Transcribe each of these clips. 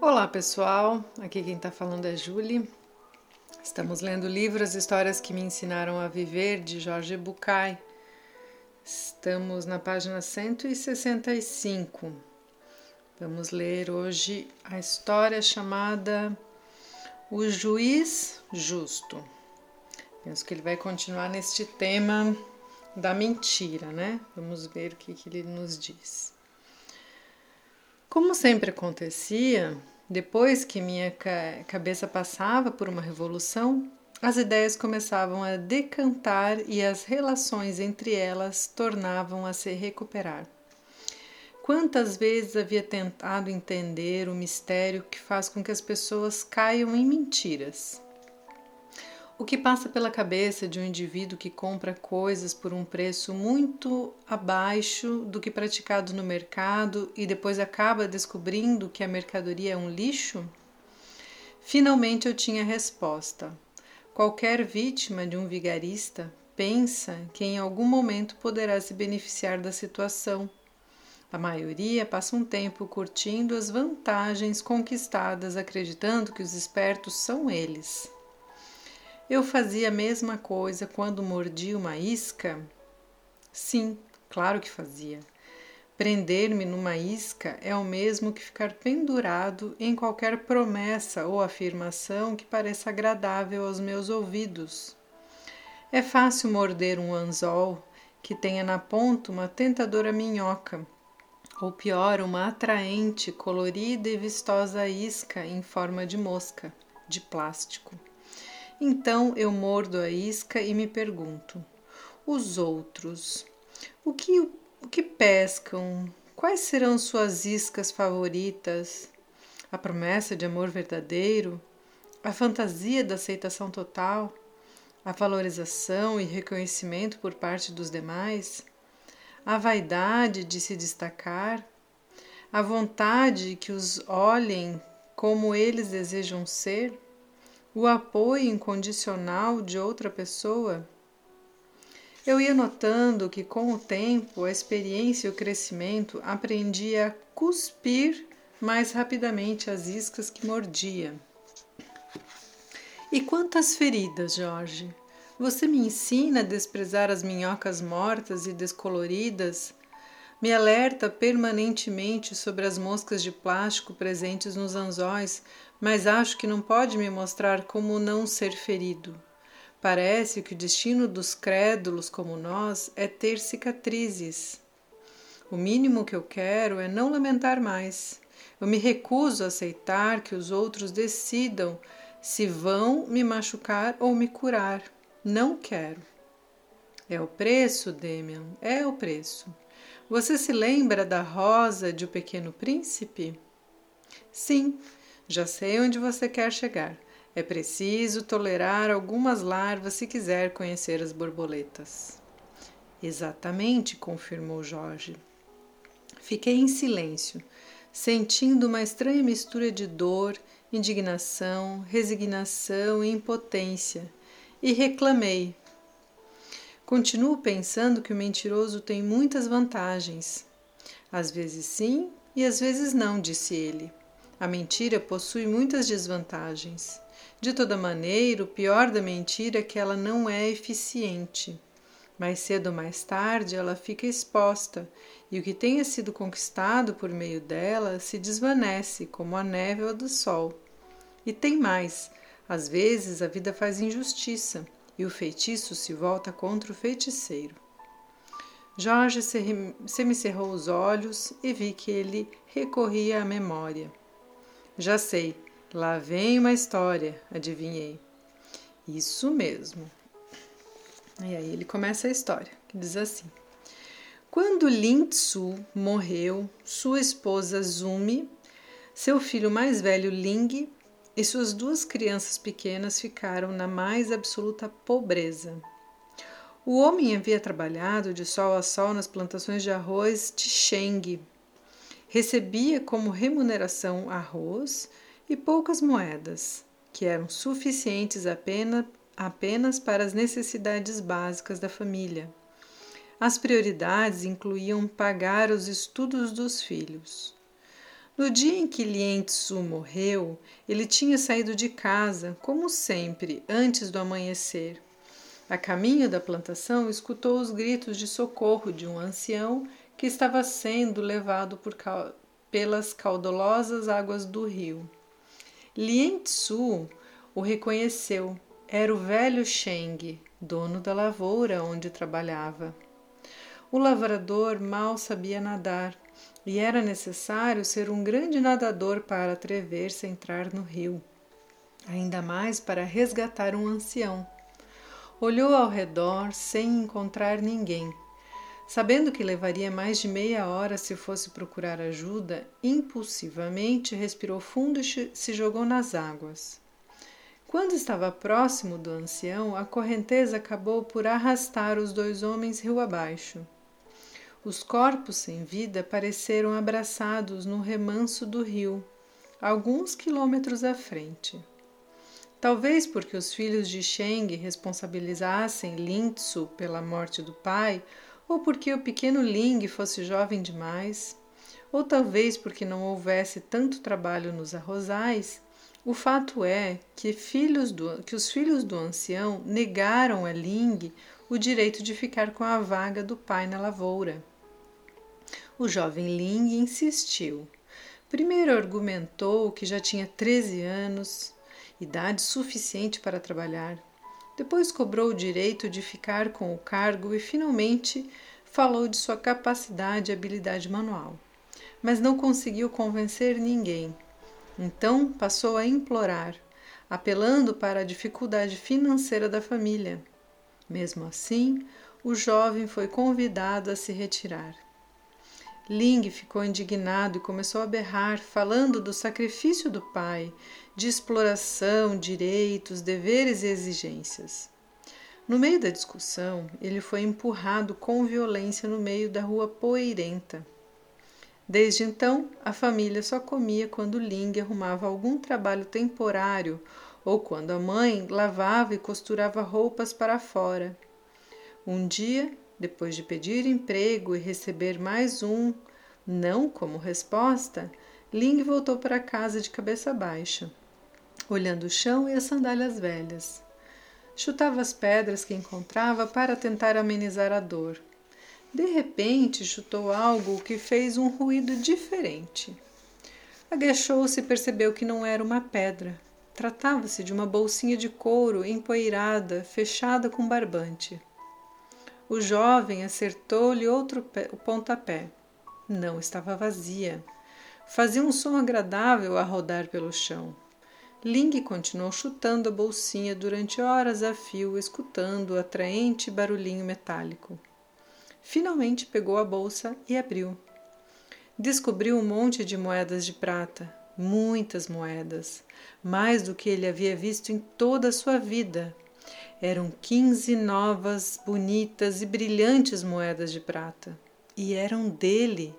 Olá pessoal, aqui quem está falando é Julie. Estamos lendo o livro As Histórias que Me Ensinaram a Viver, de Jorge Bucay. Estamos na página 165. Vamos ler hoje a história chamada O Juiz Justo. Penso que ele vai continuar neste tema da mentira, né? Vamos ver o que, que ele nos diz. Como sempre acontecia, depois que minha cabeça passava por uma revolução, as ideias começavam a decantar e as relações entre elas tornavam a se recuperar. Quantas vezes havia tentado entender o mistério que faz com que as pessoas caiam em mentiras? O que passa pela cabeça de um indivíduo que compra coisas por um preço muito abaixo do que praticado no mercado e depois acaba descobrindo que a mercadoria é um lixo? Finalmente eu tinha resposta. Qualquer vítima de um vigarista pensa que em algum momento poderá se beneficiar da situação. A maioria passa um tempo curtindo as vantagens conquistadas, acreditando que os espertos são eles. Eu fazia a mesma coisa quando mordia uma isca? Sim, claro que fazia. Prender-me numa isca é o mesmo que ficar pendurado em qualquer promessa ou afirmação que pareça agradável aos meus ouvidos. É fácil morder um anzol que tenha na ponta uma tentadora minhoca, ou pior, uma atraente, colorida e vistosa isca em forma de mosca, de plástico. Então eu mordo a isca e me pergunto: os outros, o que, o que pescam? Quais serão suas iscas favoritas? A promessa de amor verdadeiro? A fantasia da aceitação total? A valorização e reconhecimento por parte dos demais? A vaidade de se destacar? A vontade que os olhem como eles desejam ser? O apoio incondicional de outra pessoa? Eu ia notando que, com o tempo, a experiência e o crescimento, aprendi a cuspir mais rapidamente as iscas que mordia. E quantas feridas, Jorge? Você me ensina a desprezar as minhocas mortas e descoloridas? Me alerta permanentemente sobre as moscas de plástico presentes nos anzóis, mas acho que não pode me mostrar como não ser ferido. Parece que o destino dos crédulos como nós é ter cicatrizes. O mínimo que eu quero é não lamentar mais. Eu me recuso a aceitar que os outros decidam se vão me machucar ou me curar. Não quero. É o preço, Demian, é o preço. Você se lembra da rosa de O Pequeno Príncipe? Sim, já sei onde você quer chegar. É preciso tolerar algumas larvas se quiser conhecer as borboletas. Exatamente, confirmou Jorge. Fiquei em silêncio, sentindo uma estranha mistura de dor, indignação, resignação e impotência, e reclamei. Continuo pensando que o mentiroso tem muitas vantagens. Às vezes sim e às vezes não, disse ele. A mentira possui muitas desvantagens. De toda maneira, o pior da mentira é que ela não é eficiente. Mais cedo ou mais tarde ela fica exposta, e o que tenha sido conquistado por meio dela se desvanece, como a névoa do sol. E tem mais: às vezes a vida faz injustiça, e o feitiço se volta contra o feiticeiro. Jorge semicerrou os olhos e vi que ele recorria à memória. Já sei, lá vem uma história, adivinhei. Isso mesmo. E aí ele começa a história, que diz assim: Quando Lin Tzu morreu, sua esposa Zumi, seu filho mais velho Ling e suas duas crianças pequenas ficaram na mais absoluta pobreza. O homem havia trabalhado de sol a sol nas plantações de arroz de Sheng, recebia como remuneração arroz e poucas moedas, que eram suficientes apenas, apenas para as necessidades básicas da família. As prioridades incluíam pagar os estudos dos filhos. No dia em que Lien Tzu morreu, ele tinha saído de casa, como sempre, antes do amanhecer. A caminho da plantação, escutou os gritos de socorro de um ancião que estava sendo levado por, pelas caudalosas águas do rio. Lien Tzu o reconheceu. Era o velho Sheng, dono da lavoura onde trabalhava. O lavrador mal sabia nadar e era necessário ser um grande nadador para atrever-se a entrar no rio, ainda mais para resgatar um ancião. Olhou ao redor sem encontrar ninguém. Sabendo que levaria mais de meia hora se fosse procurar ajuda, impulsivamente respirou fundo e se jogou nas águas. Quando estava próximo do ancião, a correnteza acabou por arrastar os dois homens rio abaixo. Os corpos sem vida pareceram abraçados no remanso do rio, alguns quilômetros à frente. Talvez porque os filhos de Sheng responsabilizassem Lintsu pela morte do pai, ou porque o pequeno Ling fosse jovem demais, ou talvez porque não houvesse tanto trabalho nos arrozais, o fato é que, do, que os filhos do ancião negaram a Ling o direito de ficar com a vaga do pai na lavoura. O jovem Ling insistiu. Primeiro argumentou que já tinha 13 anos, idade suficiente para trabalhar. Depois cobrou o direito de ficar com o cargo e finalmente falou de sua capacidade e habilidade manual. Mas não conseguiu convencer ninguém. Então passou a implorar, apelando para a dificuldade financeira da família. Mesmo assim, o jovem foi convidado a se retirar. Ling ficou indignado e começou a berrar, falando do sacrifício do pai, de exploração, direitos, deveres e exigências. No meio da discussão, ele foi empurrado com violência no meio da rua poeirenta. Desde então, a família só comia quando Ling arrumava algum trabalho temporário ou quando a mãe lavava e costurava roupas para fora. Um dia, depois de pedir emprego e receber mais um não como resposta, Ling voltou para casa de cabeça baixa, olhando o chão e as sandálias velhas. Chutava as pedras que encontrava para tentar amenizar a dor. De repente, chutou algo que fez um ruído diferente. Agachou-se e percebeu que não era uma pedra, Tratava-se de uma bolsinha de couro empoeirada, fechada com barbante. O jovem acertou-lhe outro pontapé. Não estava vazia. Fazia um som agradável a rodar pelo chão. Ling continuou chutando a bolsinha durante horas a fio, escutando o atraente barulhinho metálico. Finalmente pegou a bolsa e abriu. Descobriu um monte de moedas de prata, muitas moedas, mais do que ele havia visto em toda a sua vida. Eram quinze novas, bonitas e brilhantes moedas de prata. E eram dele.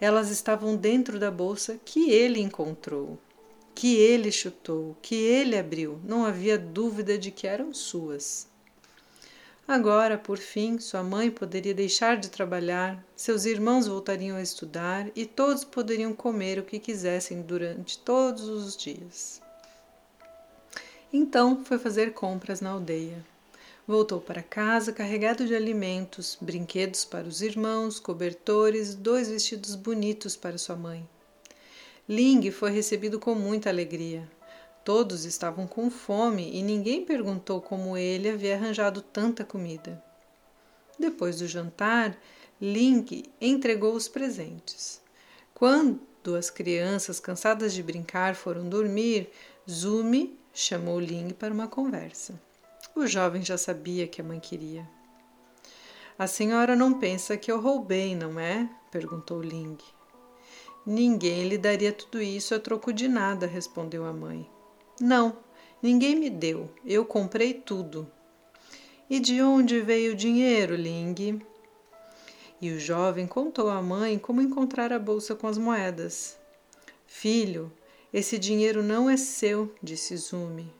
Elas estavam dentro da bolsa que ele encontrou, que ele chutou, que ele abriu. Não havia dúvida de que eram suas. Agora, por fim, sua mãe poderia deixar de trabalhar, seus irmãos voltariam a estudar e todos poderiam comer o que quisessem durante todos os dias. Então foi fazer compras na aldeia. Voltou para casa carregado de alimentos, brinquedos para os irmãos, cobertores, dois vestidos bonitos para sua mãe. Ling foi recebido com muita alegria. Todos estavam com fome e ninguém perguntou como ele havia arranjado tanta comida. Depois do jantar, Ling entregou os presentes. Quando as crianças, cansadas de brincar, foram dormir, Zumi chamou Ling para uma conversa. O jovem já sabia que a mãe queria. A senhora não pensa que eu roubei, não é? perguntou Ling. Ninguém lhe daria tudo isso a troco de nada, respondeu a mãe. Não, ninguém me deu. Eu comprei tudo. E de onde veio o dinheiro, Ling? E o jovem contou à mãe como encontrar a bolsa com as moedas. Filho, esse dinheiro não é seu, disse Zumi.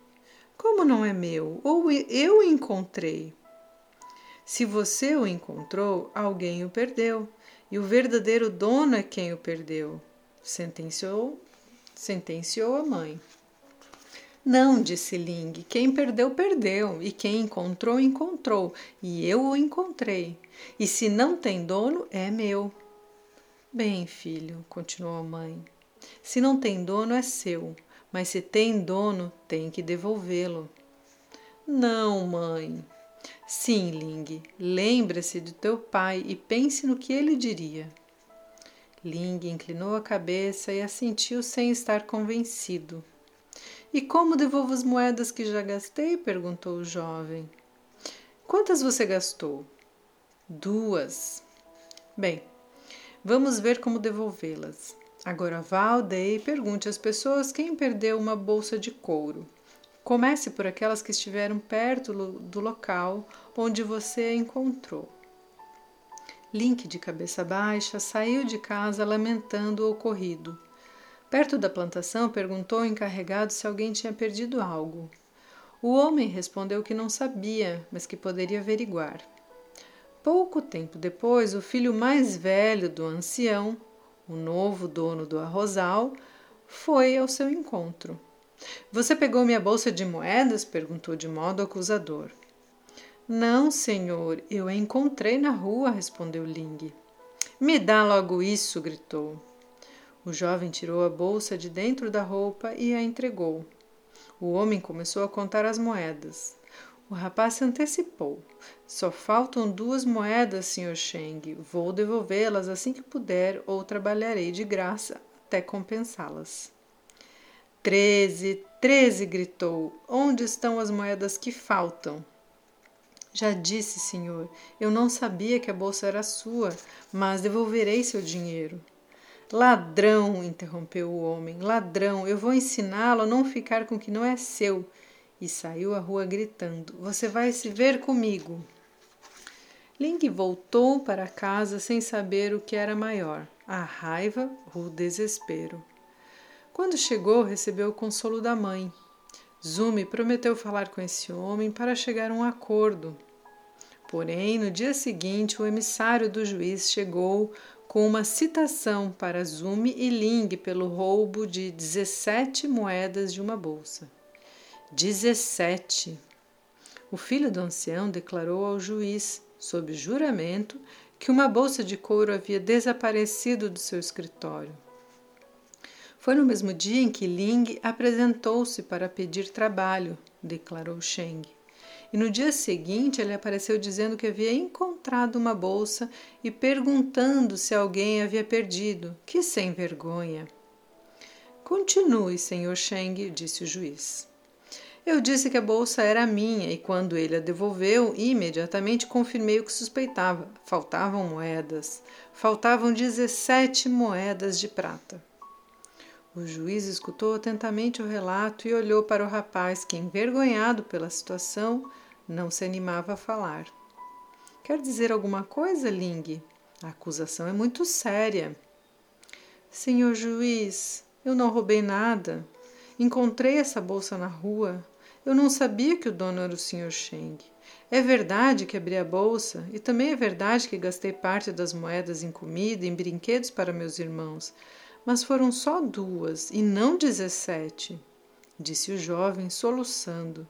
Como não é meu? Ou eu encontrei? Se você o encontrou, alguém o perdeu, e o verdadeiro dono é quem o perdeu. sentenciou, sentenciou a mãe. Não, disse Ling, quem perdeu, perdeu, e quem encontrou, encontrou, e eu o encontrei. E se não tem dono, é meu. Bem, filho, continuou a mãe, se não tem dono, é seu, mas se tem dono, tem que devolvê-lo. Não, mãe. Sim, Ling, lembre-se do teu pai e pense no que ele diria. Ling inclinou a cabeça e assentiu sem estar convencido. E como devolvo as moedas que já gastei? perguntou o jovem. Quantas você gastou? Duas. Bem, vamos ver como devolvê-las. Agora vá e pergunte às pessoas quem perdeu uma bolsa de couro. Comece por aquelas que estiveram perto do local onde você a encontrou. Link, de cabeça baixa, saiu de casa lamentando o ocorrido. Perto da plantação, perguntou ao encarregado se alguém tinha perdido algo. O homem respondeu que não sabia, mas que poderia averiguar. Pouco tempo depois, o filho mais velho do ancião, o novo dono do arrozal, foi ao seu encontro. Você pegou minha bolsa de moedas? perguntou de modo acusador. Não, senhor, eu a encontrei na rua, respondeu Ling. Me dá logo isso, gritou. O jovem tirou a bolsa de dentro da roupa e a entregou. O homem começou a contar as moedas. O rapaz se antecipou. Só faltam duas moedas, Sr. Cheng. Vou devolvê-las assim que puder ou trabalharei de graça até compensá-las. Treze, treze! gritou. Onde estão as moedas que faltam? Já disse, senhor, eu não sabia que a bolsa era sua, mas devolverei seu dinheiro. Ladrão, interrompeu o homem, ladrão, eu vou ensiná-lo a não ficar com o que não é seu. E saiu à rua gritando: Você vai se ver comigo. Ling voltou para casa sem saber o que era maior, a raiva ou o desespero. Quando chegou, recebeu o consolo da mãe. Zumi prometeu falar com esse homem para chegar a um acordo. Porém, no dia seguinte, o emissário do juiz chegou com uma citação para Zumi e Ling pelo roubo de 17 moedas de uma bolsa. 17! O filho do ancião declarou ao juiz, sob juramento, que uma bolsa de couro havia desaparecido do seu escritório. Foi no mesmo dia em que Ling apresentou-se para pedir trabalho, declarou Sheng. E no dia seguinte ele apareceu dizendo que havia encontrado uma bolsa e perguntando se alguém havia perdido. Que sem vergonha! Continue, senhor Sheng, disse o juiz. Eu disse que a bolsa era minha e quando ele a devolveu, imediatamente confirmei o que suspeitava. Faltavam moedas. Faltavam 17 moedas de prata. O juiz escutou atentamente o relato e olhou para o rapaz, que, envergonhado pela situação, não se animava a falar. Quer dizer alguma coisa, Ling? A acusação é muito séria. Senhor juiz, eu não roubei nada. Encontrei essa bolsa na rua. Eu não sabia que o dono era o Sr. Sheng. É verdade que abri a bolsa e também é verdade que gastei parte das moedas em comida e em brinquedos para meus irmãos mas foram só duas e não dezessete, disse o jovem, soluçando.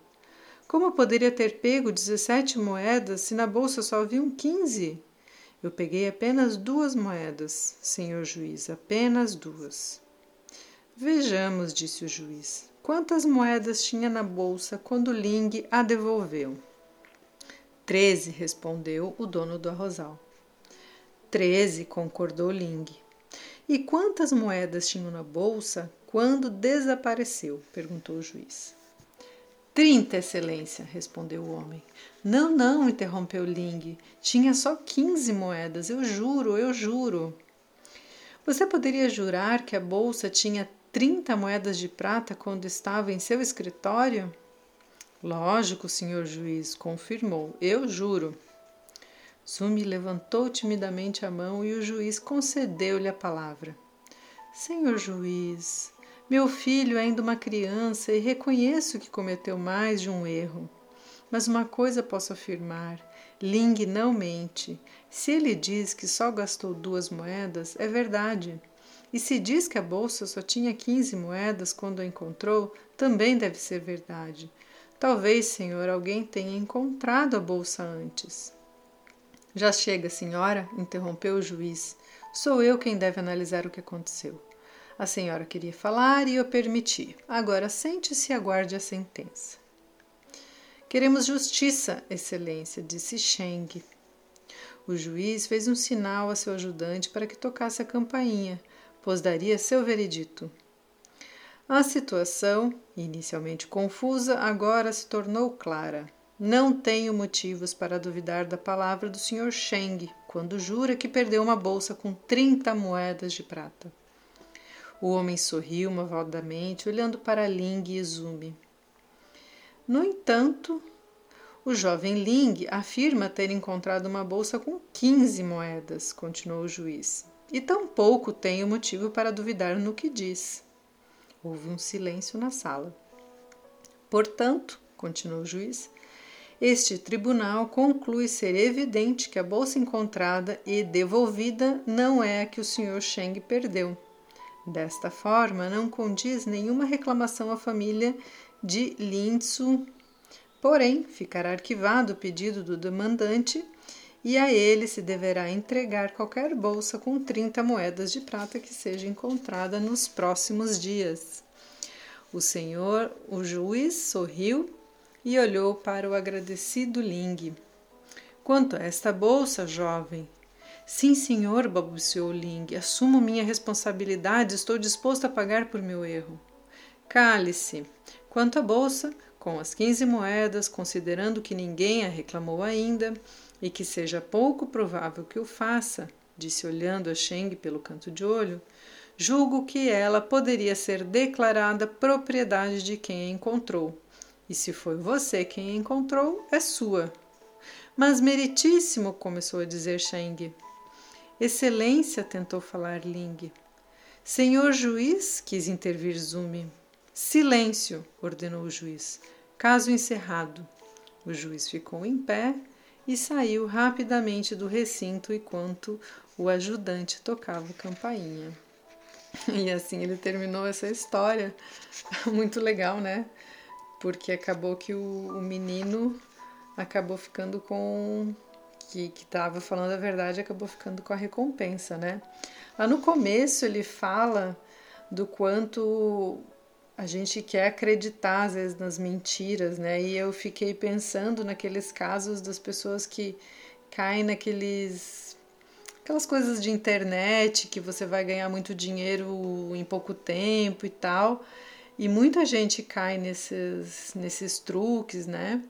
Como poderia ter pego dezessete moedas se na bolsa só haviam quinze? Eu peguei apenas duas moedas, senhor juiz, apenas duas. Vejamos, disse o juiz, quantas moedas tinha na bolsa quando Ling a devolveu. Treze, respondeu o dono do arrozal. Treze, concordou Ling. E quantas moedas tinham na bolsa quando desapareceu? perguntou o juiz. Trinta, Excelência, respondeu o homem. Não, não, interrompeu Ling. Tinha só quinze moedas, eu juro, eu juro. Você poderia jurar que a bolsa tinha trinta moedas de prata quando estava em seu escritório? Lógico, senhor juiz, confirmou. Eu juro. Sumi levantou timidamente a mão e o juiz concedeu-lhe a palavra. Senhor juiz, meu filho é ainda uma criança e reconheço que cometeu mais de um erro. Mas uma coisa posso afirmar: Ling não mente. Se ele diz que só gastou duas moedas, é verdade. E se diz que a bolsa só tinha 15 moedas quando a encontrou, também deve ser verdade. Talvez, senhor, alguém tenha encontrado a bolsa antes. Já chega, senhora, interrompeu o juiz. Sou eu quem deve analisar o que aconteceu. A senhora queria falar e eu permiti. Agora sente-se e aguarde a sentença. Queremos justiça, Excelência, disse Sheng. O juiz fez um sinal a seu ajudante para que tocasse a campainha, pois daria seu veredito. A situação, inicialmente confusa, agora se tornou clara. Não tenho motivos para duvidar da palavra do Sr. Sheng quando jura que perdeu uma bolsa com 30 moedas de prata. O homem sorriu malvadamente, olhando para Ling e Izumi. No entanto, o jovem Ling afirma ter encontrado uma bolsa com 15 moedas, continuou o juiz, e tampouco tenho motivo para duvidar no que diz. Houve um silêncio na sala. Portanto, continuou o juiz, este tribunal conclui ser evidente que a bolsa encontrada e devolvida não é a que o Sr. Sheng perdeu. Desta forma, não condiz nenhuma reclamação à família de Lintsu. Porém, ficará arquivado o pedido do demandante e a ele se deverá entregar qualquer bolsa com 30 moedas de prata que seja encontrada nos próximos dias. O senhor, o juiz, sorriu e olhou para o agradecido Ling. Quanto a esta bolsa, jovem? Sim, senhor, balbuciou Ling. Assumo minha responsabilidade, estou disposto a pagar por meu erro. Cale-se. Quanto à bolsa, com as quinze moedas, considerando que ninguém a reclamou ainda e que seja pouco provável que o faça, disse olhando a Sheng pelo canto de olho, julgo que ela poderia ser declarada propriedade de quem a encontrou. E se foi você quem a encontrou, é sua. Mas meritíssimo, começou a dizer Sheng. Excelência, tentou falar Ling. Senhor juiz, quis intervir Zumi. Silêncio, ordenou o juiz. Caso encerrado. O juiz ficou em pé e saiu rapidamente do recinto enquanto o ajudante tocava campainha. E assim ele terminou essa história. Muito legal, né? Porque acabou que o, o menino acabou ficando com. que estava falando a verdade, acabou ficando com a recompensa, né? Lá no começo ele fala do quanto a gente quer acreditar às vezes nas mentiras, né? E eu fiquei pensando naqueles casos das pessoas que caem naqueles aquelas coisas de internet que você vai ganhar muito dinheiro em pouco tempo e tal. E muita gente cai nesses nesses truques, né?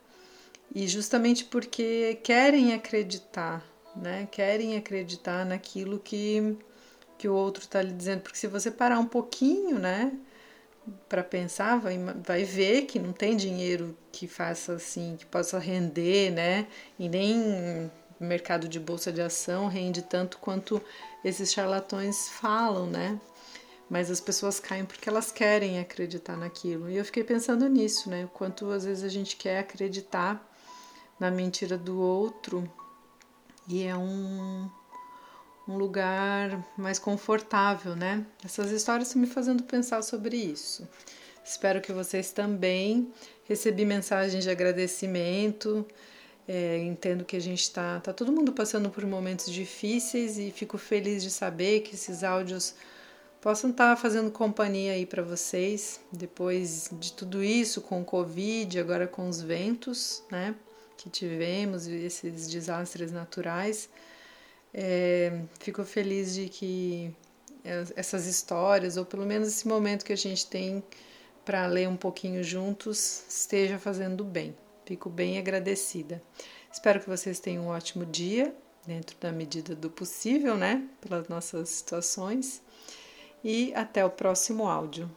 E justamente porque querem acreditar, né? Querem acreditar naquilo que que o outro está lhe dizendo, porque se você parar um pouquinho, né? Para pensar, vai, vai ver que não tem dinheiro que faça assim, que possa render, né? E nem mercado de bolsa de ação rende tanto quanto esses charlatões falam, né? Mas as pessoas caem porque elas querem acreditar naquilo. E eu fiquei pensando nisso, né? O quanto às vezes a gente quer acreditar na mentira do outro e é um um lugar mais confortável, né? Essas histórias estão me fazendo pensar sobre isso. Espero que vocês também recebi mensagens de agradecimento. É, entendo que a gente está tá todo mundo passando por momentos difíceis e fico feliz de saber que esses áudios possam estar tá fazendo companhia aí para vocês depois de tudo isso com o Covid, agora com os ventos, né, que tivemos esses desastres naturais. É, fico feliz de que essas histórias, ou pelo menos esse momento que a gente tem para ler um pouquinho juntos, esteja fazendo bem. Fico bem agradecida. Espero que vocês tenham um ótimo dia, dentro da medida do possível, né? Pelas nossas situações. E até o próximo áudio.